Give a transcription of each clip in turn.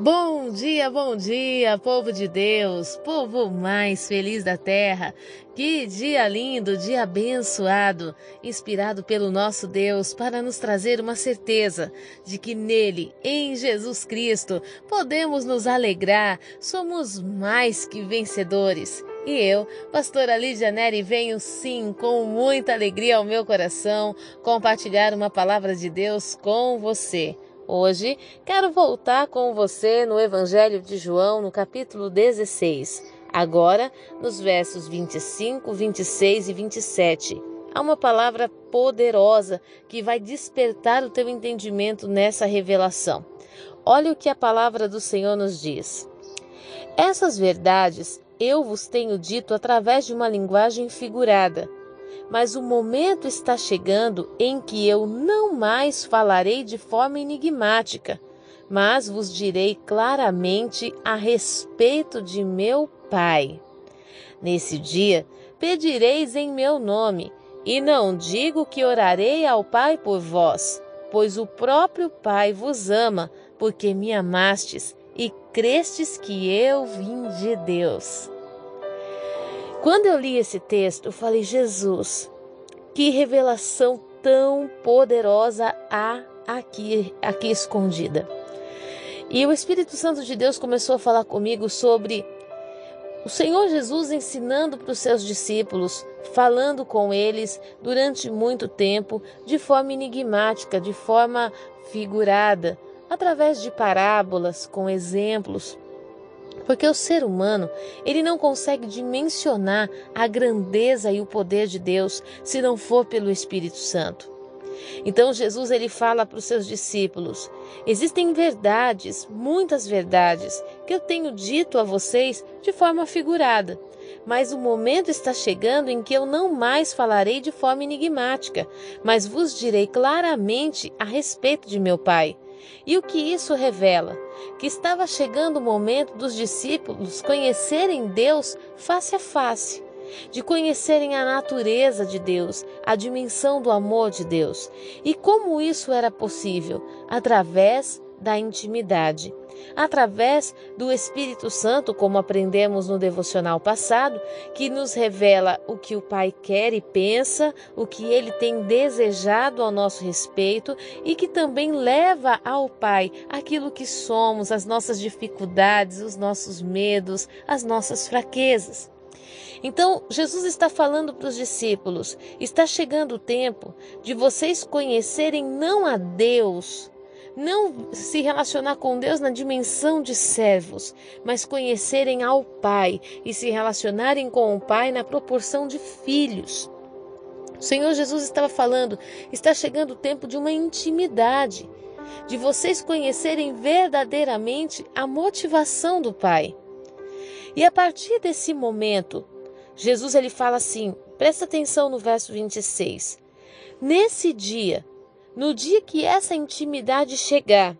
Bom dia, bom dia, povo de Deus, povo mais feliz da terra. Que dia lindo, dia abençoado, inspirado pelo nosso Deus para nos trazer uma certeza de que nele, em Jesus Cristo, podemos nos alegrar, somos mais que vencedores. E eu, pastora Lídia Neri, venho sim com muita alegria ao meu coração compartilhar uma palavra de Deus com você. Hoje quero voltar com você no Evangelho de João, no capítulo 16. Agora, nos versos 25, 26 e 27. Há uma palavra poderosa que vai despertar o teu entendimento nessa revelação. Olha o que a palavra do Senhor nos diz. Essas verdades eu vos tenho dito através de uma linguagem figurada mas o momento está chegando em que eu não mais falarei de forma enigmática, mas vos direi claramente a respeito de meu Pai. Nesse dia pedireis em meu nome, e não digo que orarei ao Pai por vós, pois o próprio Pai vos ama, porque me amastes e crestes que eu vim de Deus. Quando eu li esse texto, eu falei: Jesus, que revelação tão poderosa há aqui, aqui escondida. E o Espírito Santo de Deus começou a falar comigo sobre o Senhor Jesus ensinando para os seus discípulos, falando com eles durante muito tempo, de forma enigmática, de forma figurada, através de parábolas, com exemplos. Porque o ser humano, ele não consegue dimensionar a grandeza e o poder de Deus se não for pelo Espírito Santo. Então Jesus ele fala para os seus discípulos: existem verdades, muitas verdades, que eu tenho dito a vocês de forma figurada. Mas o momento está chegando em que eu não mais falarei de forma enigmática, mas vos direi claramente a respeito de meu Pai. E o que isso revela? Que estava chegando o momento dos discípulos conhecerem Deus face a face, de conhecerem a natureza de Deus, a dimensão do amor de Deus. E como isso era possível? Através da intimidade através do Espírito Santo, como aprendemos no devocional passado, que nos revela o que o Pai quer e pensa, o que ele tem desejado ao nosso respeito e que também leva ao Pai aquilo que somos, as nossas dificuldades, os nossos medos, as nossas fraquezas. Então, Jesus está falando para os discípulos: está chegando o tempo de vocês conhecerem não a Deus, não se relacionar com Deus na dimensão de servos, mas conhecerem ao Pai e se relacionarem com o Pai na proporção de filhos. O Senhor Jesus estava falando: está chegando o tempo de uma intimidade, de vocês conhecerem verdadeiramente a motivação do Pai. E a partir desse momento, Jesus ele fala assim: presta atenção no verso 26. Nesse dia, no dia que essa intimidade chegar,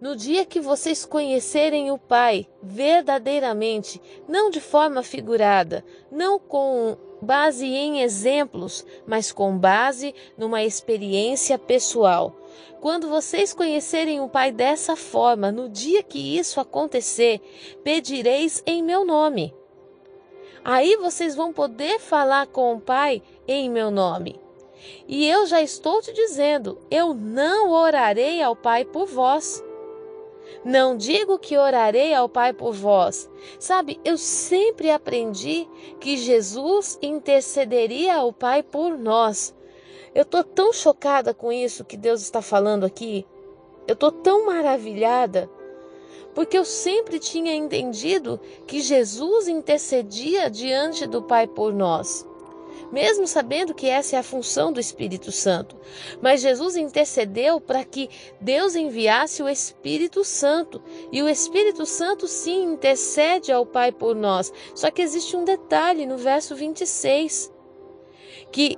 no dia que vocês conhecerem o Pai verdadeiramente, não de forma figurada, não com base em exemplos, mas com base numa experiência pessoal. Quando vocês conhecerem o Pai dessa forma, no dia que isso acontecer, pedireis em meu nome. Aí vocês vão poder falar com o Pai em meu nome. E eu já estou te dizendo: eu não orarei ao Pai por vós. Não digo que orarei ao Pai por vós. Sabe, eu sempre aprendi que Jesus intercederia ao Pai por nós. Eu estou tão chocada com isso que Deus está falando aqui. Eu estou tão maravilhada. Porque eu sempre tinha entendido que Jesus intercedia diante do Pai por nós mesmo sabendo que essa é a função do Espírito Santo. Mas Jesus intercedeu para que Deus enviasse o Espírito Santo, e o Espírito Santo sim intercede ao Pai por nós. Só que existe um detalhe no verso 26, que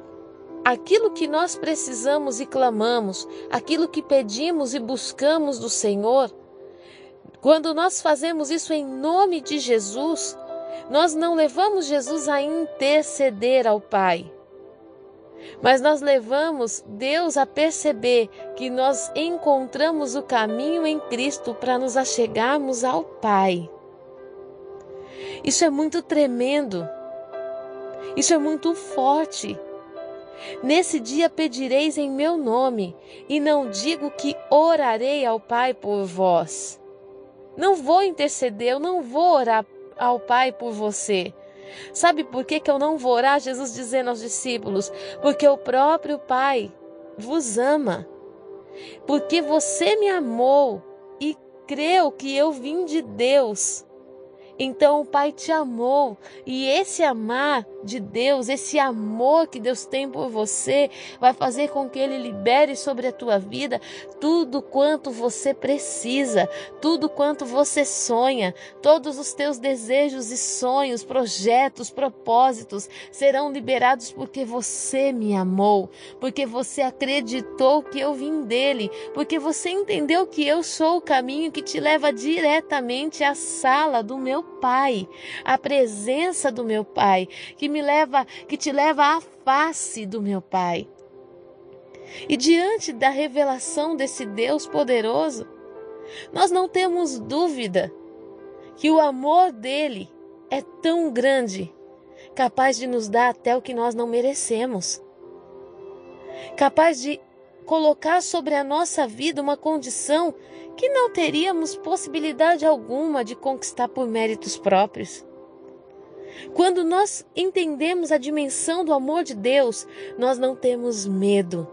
aquilo que nós precisamos e clamamos, aquilo que pedimos e buscamos do Senhor, quando nós fazemos isso em nome de Jesus, nós não levamos Jesus a interceder ao Pai. mas nós levamos Deus a perceber que nós encontramos o caminho em Cristo para nos achegarmos ao Pai. Isso é muito tremendo. Isso é muito forte. Nesse dia pedireis em meu nome, e não digo que orarei ao Pai por vós. Não vou interceder, eu não vou orar ao Pai por você. Sabe por que, que eu não vou orar? Jesus dizendo aos discípulos: Porque o próprio Pai vos ama. Porque você me amou e creu que eu vim de Deus. Então o Pai te amou e esse amar de Deus, esse amor que Deus tem por você, vai fazer com que Ele libere sobre a tua vida tudo quanto você precisa, tudo quanto você sonha, todos os teus desejos e sonhos, projetos, propósitos serão liberados porque você me amou, porque você acreditou que eu vim dele, porque você entendeu que eu sou o caminho que te leva diretamente à sala do meu Pai, a presença do meu Pai, que me leva, que te leva à face do meu Pai. E diante da revelação desse Deus poderoso, nós não temos dúvida que o amor dele é tão grande, capaz de nos dar até o que nós não merecemos. Capaz de colocar sobre a nossa vida uma condição que não teríamos possibilidade alguma de conquistar por méritos próprios. Quando nós entendemos a dimensão do amor de Deus, nós não temos medo.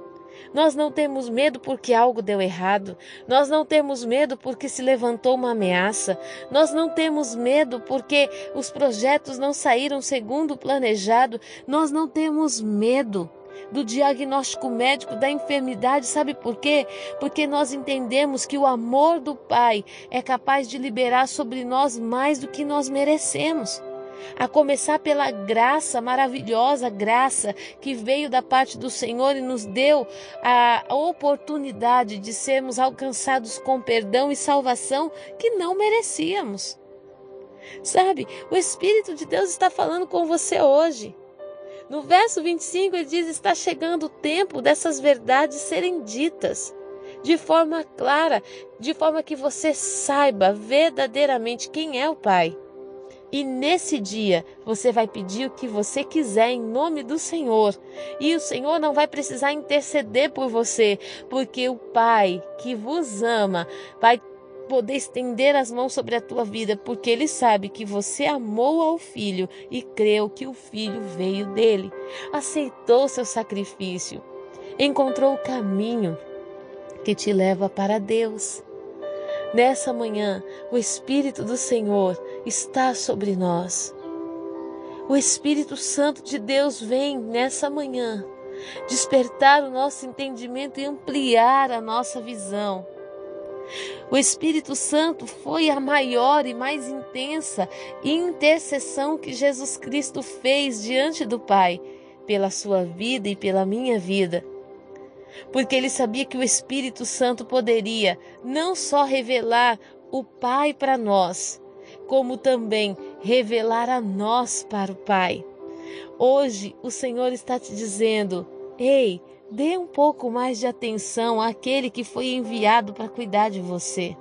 Nós não temos medo porque algo deu errado. Nós não temos medo porque se levantou uma ameaça. Nós não temos medo porque os projetos não saíram segundo o planejado. Nós não temos medo do diagnóstico médico da enfermidade, sabe por quê? Porque nós entendemos que o amor do Pai é capaz de liberar sobre nós mais do que nós merecemos. A começar pela graça, maravilhosa graça que veio da parte do Senhor e nos deu a oportunidade de sermos alcançados com perdão e salvação que não merecíamos. Sabe, o Espírito de Deus está falando com você hoje. No verso 25 ele diz: Está chegando o tempo dessas verdades serem ditas de forma clara, de forma que você saiba verdadeiramente quem é o Pai. E nesse dia você vai pedir o que você quiser em nome do Senhor. E o Senhor não vai precisar interceder por você, porque o Pai que vos ama vai poder estender as mãos sobre a tua vida, porque ele sabe que você amou ao filho e creu que o filho veio dele, aceitou seu sacrifício, encontrou o caminho que te leva para Deus. Nessa manhã, o Espírito do Senhor está sobre nós. O Espírito Santo de Deus vem nessa manhã despertar o nosso entendimento e ampliar a nossa visão o Espírito Santo foi a maior e mais intensa intercessão que Jesus Cristo fez diante do Pai, pela sua vida e pela minha vida. Porque ele sabia que o Espírito Santo poderia não só revelar o Pai para nós, como também revelar a nós para o Pai. Hoje o Senhor está te dizendo: Ei, Dê um pouco mais de atenção àquele que foi enviado para cuidar de você.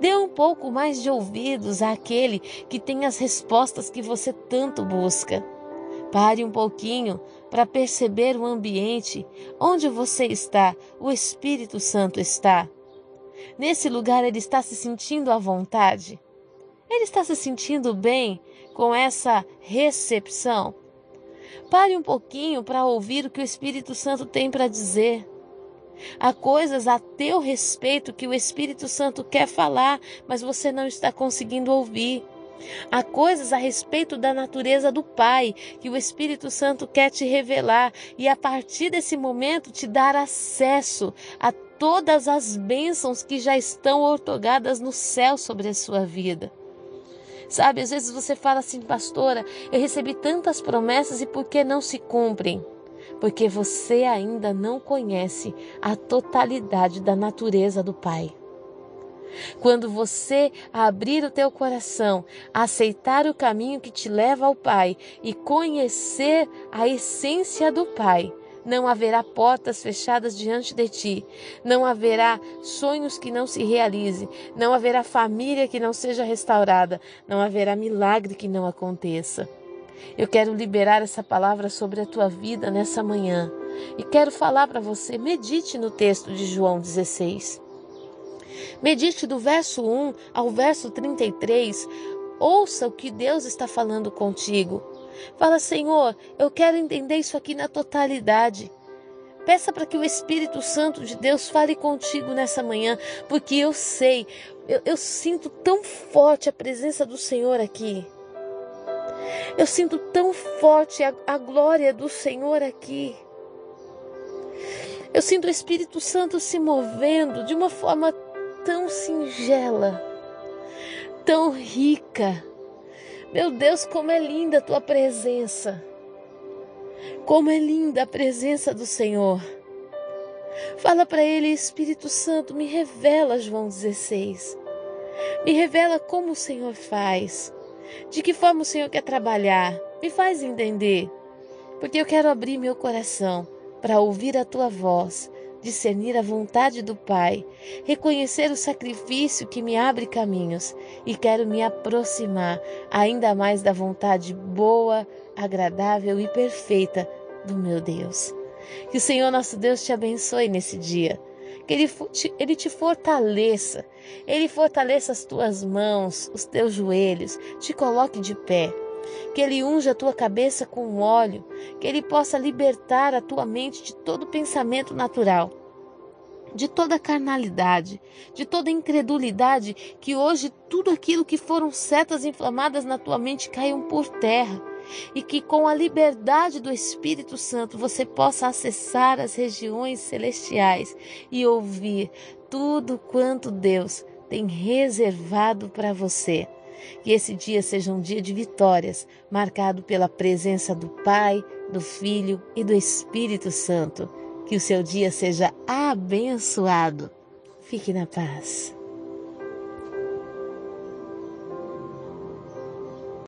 Dê um pouco mais de ouvidos àquele que tem as respostas que você tanto busca. Pare um pouquinho para perceber o ambiente onde você está, o Espírito Santo está. Nesse lugar ele está se sentindo à vontade? Ele está se sentindo bem com essa recepção? Pare um pouquinho para ouvir o que o Espírito Santo tem para dizer. Há coisas a teu respeito que o Espírito Santo quer falar, mas você não está conseguindo ouvir. Há coisas a respeito da natureza do Pai que o Espírito Santo quer te revelar e a partir desse momento te dar acesso a todas as bênçãos que já estão otorgadas no céu sobre a sua vida. Sabe, às vezes você fala assim, pastora, eu recebi tantas promessas e por que não se cumprem? Porque você ainda não conhece a totalidade da natureza do Pai. Quando você abrir o teu coração, aceitar o caminho que te leva ao Pai e conhecer a essência do Pai, não haverá portas fechadas diante de ti, não haverá sonhos que não se realizem, não haverá família que não seja restaurada, não haverá milagre que não aconteça. Eu quero liberar essa palavra sobre a tua vida nessa manhã e quero falar para você, medite no texto de João 16. Medite do verso 1 ao verso 33. Ouça o que Deus está falando contigo. Fala, Senhor, eu quero entender isso aqui na totalidade. Peça para que o Espírito Santo de Deus fale contigo nessa manhã, porque eu sei, eu, eu, sinto tão forte a presença do Senhor aqui. Eu sinto tão forte a, a glória do Senhor aqui. Eu sinto o Espírito Santo se movendo de uma forma tão singela, tão rica. Meu Deus, como é linda a tua presença. Como é linda a presença do Senhor. Fala para ele, Espírito Santo, me revela João 16. Me revela como o Senhor faz. De que forma o Senhor quer trabalhar. Me faz entender. Porque eu quero abrir meu coração para ouvir a tua voz discernir a vontade do Pai, reconhecer o sacrifício que me abre caminhos e quero me aproximar ainda mais da vontade boa, agradável e perfeita do meu Deus. Que o Senhor nosso Deus te abençoe nesse dia. Que ele, te, ele te fortaleça, Ele fortaleça as tuas mãos, os teus joelhos, te coloque de pé que Ele unja a tua cabeça com óleo, que Ele possa libertar a tua mente de todo pensamento natural, de toda carnalidade, de toda incredulidade, que hoje tudo aquilo que foram setas inflamadas na tua mente caiam por terra. E que com a liberdade do Espírito Santo você possa acessar as regiões celestiais e ouvir tudo quanto Deus tem reservado para você. Que esse dia seja um dia de vitórias, marcado pela presença do Pai, do Filho e do Espírito Santo. Que o seu dia seja abençoado. Fique na paz.